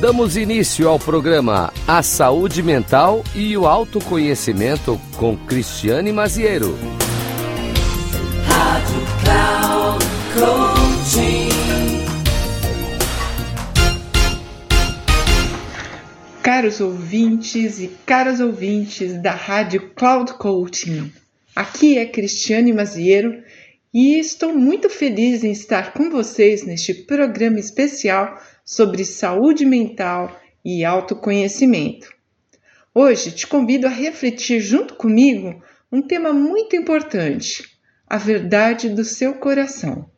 Damos início ao programa A Saúde Mental e o Autoconhecimento com Cristiane Maziero. Rádio Cloud. Caros ouvintes e caras ouvintes da Rádio Cloud Coaching, aqui é Cristiane Maziero e estou muito feliz em estar com vocês neste programa especial sobre saúde mental e autoconhecimento. Hoje te convido a refletir junto comigo um tema muito importante: a verdade do seu coração.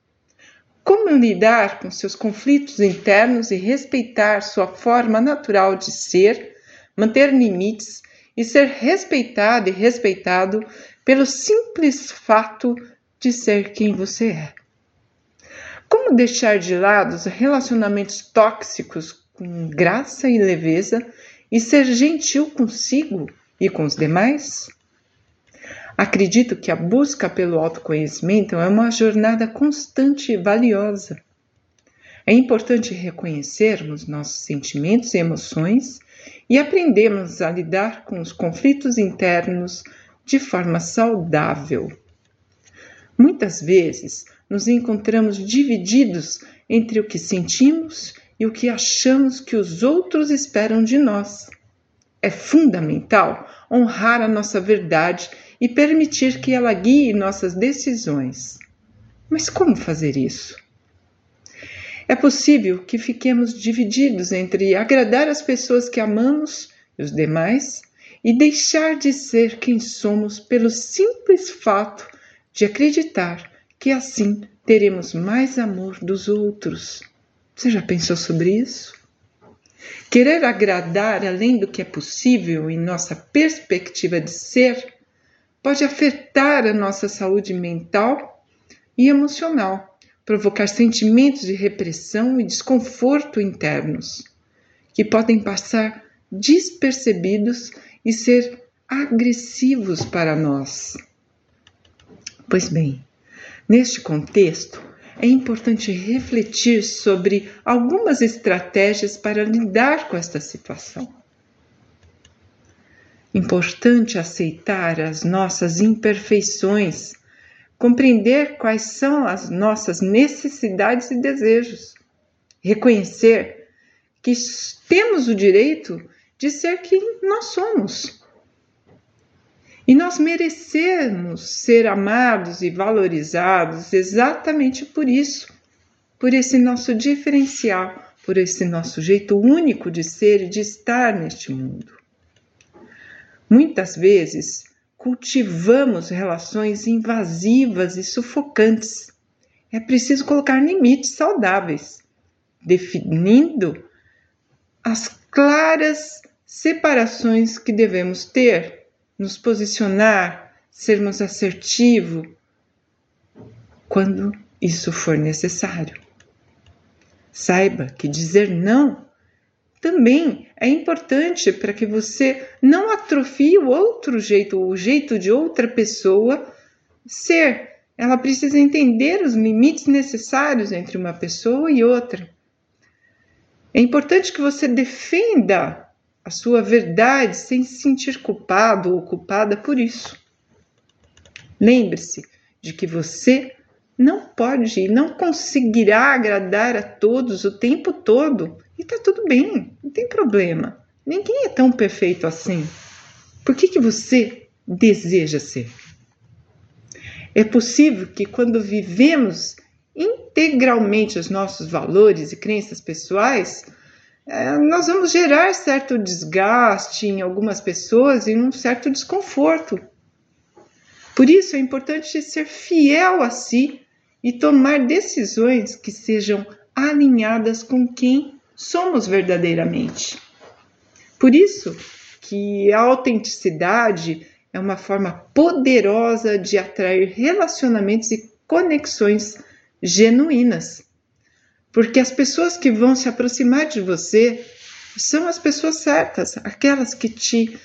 Como lidar com seus conflitos internos e respeitar sua forma natural de ser, manter limites e ser respeitado e respeitado pelo simples fato de ser quem você é. Como deixar de lado os relacionamentos tóxicos com graça e leveza e ser gentil consigo e com os demais? Acredito que a busca pelo autoconhecimento é uma jornada constante e valiosa. É importante reconhecermos nossos sentimentos e emoções e aprendermos a lidar com os conflitos internos de forma saudável. Muitas vezes nos encontramos divididos entre o que sentimos e o que achamos que os outros esperam de nós. É fundamental honrar a nossa verdade e permitir que ela guie nossas decisões. Mas como fazer isso? É possível que fiquemos divididos entre agradar as pessoas que amamos e os demais e deixar de ser quem somos pelo simples fato de acreditar que assim teremos mais amor dos outros. Você já pensou sobre isso? Querer agradar além do que é possível em nossa perspectiva de ser pode afetar a nossa saúde mental e emocional, provocar sentimentos de repressão e desconforto internos, que podem passar despercebidos e ser agressivos para nós. Pois bem, neste contexto, é importante refletir sobre algumas estratégias para lidar com esta situação. Importante aceitar as nossas imperfeições, compreender quais são as nossas necessidades e desejos, reconhecer que temos o direito de ser quem nós somos e nós merecemos ser amados e valorizados exatamente por isso, por esse nosso diferencial, por esse nosso jeito único de ser e de estar neste mundo. Muitas vezes cultivamos relações invasivas e sufocantes. É preciso colocar limites saudáveis, definindo as claras separações que devemos ter nos posicionar, sermos assertivos quando isso for necessário. Saiba que dizer não também é importante para que você não atrofie o outro jeito, o jeito de outra pessoa ser. Ela precisa entender os limites necessários entre uma pessoa e outra. É importante que você defenda a sua verdade sem se sentir culpado ou culpada por isso. Lembre-se de que você não pode e não conseguirá agradar a todos o tempo todo. E tá tudo bem, não tem problema. Ninguém é tão perfeito assim. Por que, que você deseja ser? É possível que quando vivemos integralmente os nossos valores e crenças pessoais, nós vamos gerar certo desgaste em algumas pessoas e um certo desconforto. Por isso é importante ser fiel a si e tomar decisões que sejam alinhadas com quem somos verdadeiramente. Por isso que a autenticidade é uma forma poderosa de atrair relacionamentos e conexões genuínas. Porque as pessoas que vão se aproximar de você são as pessoas certas, aquelas que te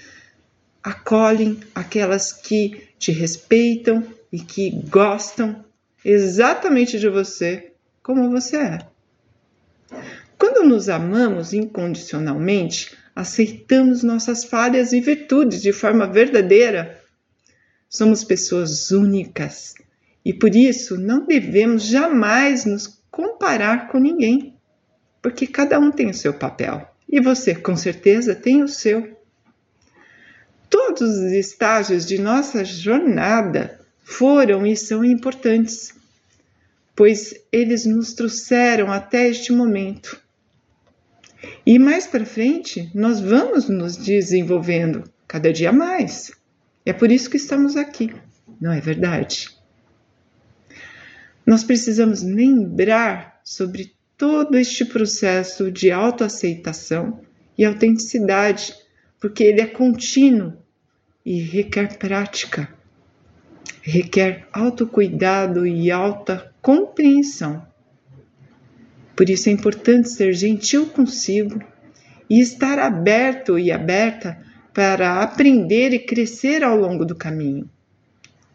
acolhem, aquelas que te respeitam e que gostam exatamente de você como você é. quando nos amamos incondicionalmente, aceitamos nossas falhas e virtudes de forma verdadeira. Somos pessoas únicas e por isso não devemos jamais nos comparar com ninguém, porque cada um tem o seu papel e você, com certeza, tem o seu. Todos os estágios de nossa jornada foram e são importantes, pois eles nos trouxeram até este momento. E mais para frente, nós vamos nos desenvolvendo cada dia mais. É por isso que estamos aqui, não é verdade? Nós precisamos lembrar sobre todo este processo de autoaceitação e autenticidade, porque ele é contínuo e requer prática, requer autocuidado e alta compreensão. Por isso é importante ser gentil consigo e estar aberto e aberta para aprender e crescer ao longo do caminho.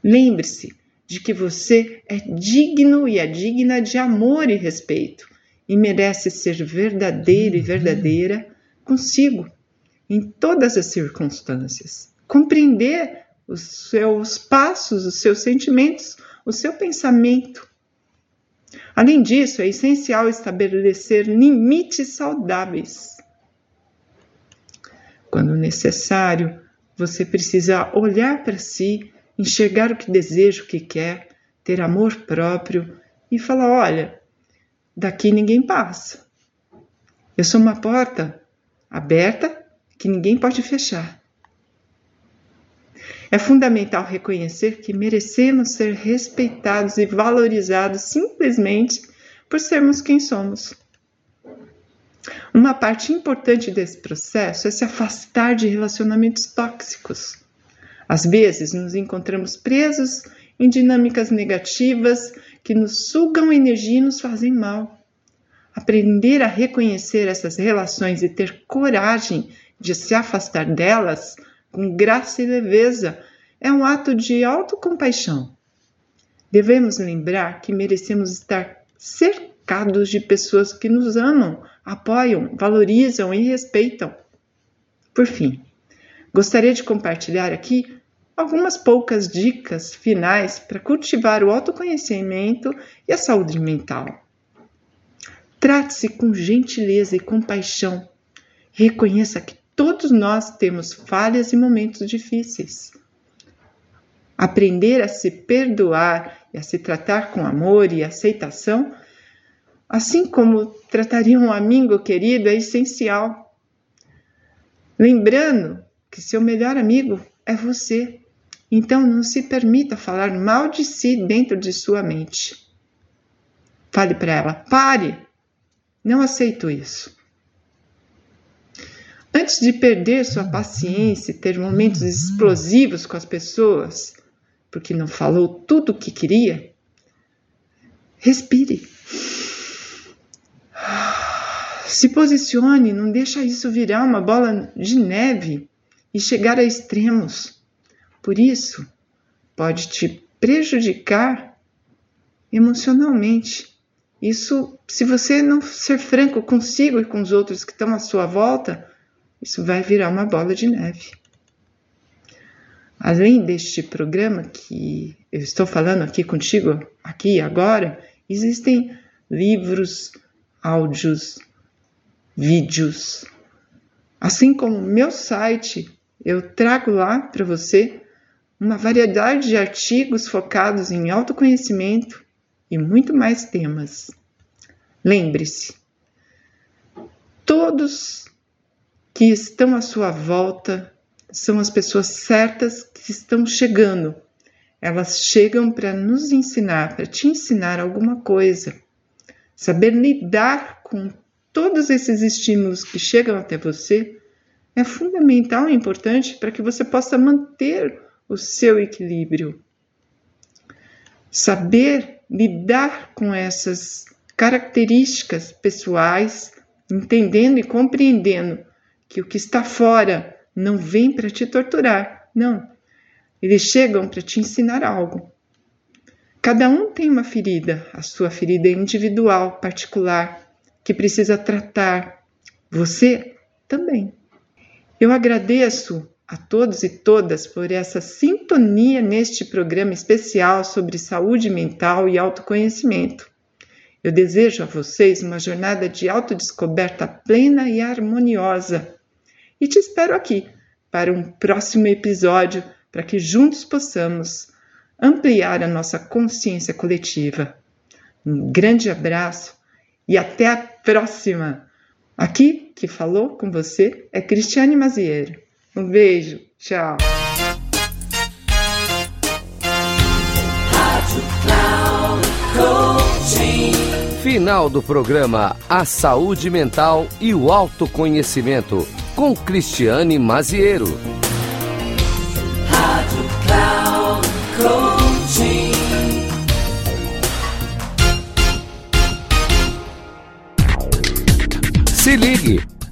Lembre-se de que você é digno e é digna de amor e respeito e merece ser verdadeiro e verdadeira consigo em todas as circunstâncias. Compreender os seus passos, os seus sentimentos, o seu pensamento Além disso, é essencial estabelecer limites saudáveis. Quando necessário, você precisa olhar para si, enxergar o que deseja, o que quer, ter amor próprio e falar: olha, daqui ninguém passa. Eu sou uma porta aberta que ninguém pode fechar. É fundamental reconhecer que merecemos ser respeitados e valorizados simplesmente por sermos quem somos. Uma parte importante desse processo é se afastar de relacionamentos tóxicos. Às vezes, nos encontramos presos em dinâmicas negativas que nos sugam energia e nos fazem mal. Aprender a reconhecer essas relações e ter coragem de se afastar delas com graça e leveza, é um ato de autocompaixão. Devemos lembrar que merecemos estar cercados de pessoas que nos amam, apoiam, valorizam e respeitam. Por fim, gostaria de compartilhar aqui algumas poucas dicas finais para cultivar o autoconhecimento e a saúde mental. Trate-se com gentileza e compaixão. Reconheça que Todos nós temos falhas e momentos difíceis. Aprender a se perdoar e a se tratar com amor e aceitação, assim como trataria um amigo querido, é essencial. Lembrando que seu melhor amigo é você. Então não se permita falar mal de si dentro de sua mente. Fale para ela: pare, não aceito isso. Antes de perder sua paciência e ter momentos explosivos com as pessoas, porque não falou tudo o que queria, respire. Se posicione, não deixa isso virar uma bola de neve e chegar a extremos. Por isso, pode te prejudicar emocionalmente. Isso, se você não ser franco consigo e com os outros que estão à sua volta, isso vai virar uma bola de neve. Além deste programa que eu estou falando aqui contigo, aqui e agora, existem livros, áudios, vídeos. Assim como meu site, eu trago lá para você uma variedade de artigos focados em autoconhecimento e muito mais temas. Lembre-se, todos que estão à sua volta são as pessoas certas que estão chegando. Elas chegam para nos ensinar, para te ensinar alguma coisa. Saber lidar com todos esses estímulos que chegam até você é fundamental e importante para que você possa manter o seu equilíbrio. Saber lidar com essas características pessoais, entendendo e compreendendo que o que está fora não vem para te torturar, não. Eles chegam para te ensinar algo. Cada um tem uma ferida, a sua ferida é individual, particular, que precisa tratar. Você também. Eu agradeço a todos e todas por essa sintonia neste programa especial sobre saúde mental e autoconhecimento. Eu desejo a vocês uma jornada de autodescoberta plena e harmoniosa. E te espero aqui para um próximo episódio para que juntos possamos ampliar a nossa consciência coletiva. Um grande abraço e até a próxima! Aqui que falou com você é Cristiane Maziero. Um beijo, tchau! Final do programa A Saúde Mental e o Autoconhecimento com Cristiane Maziero. Rádio. Se ligue!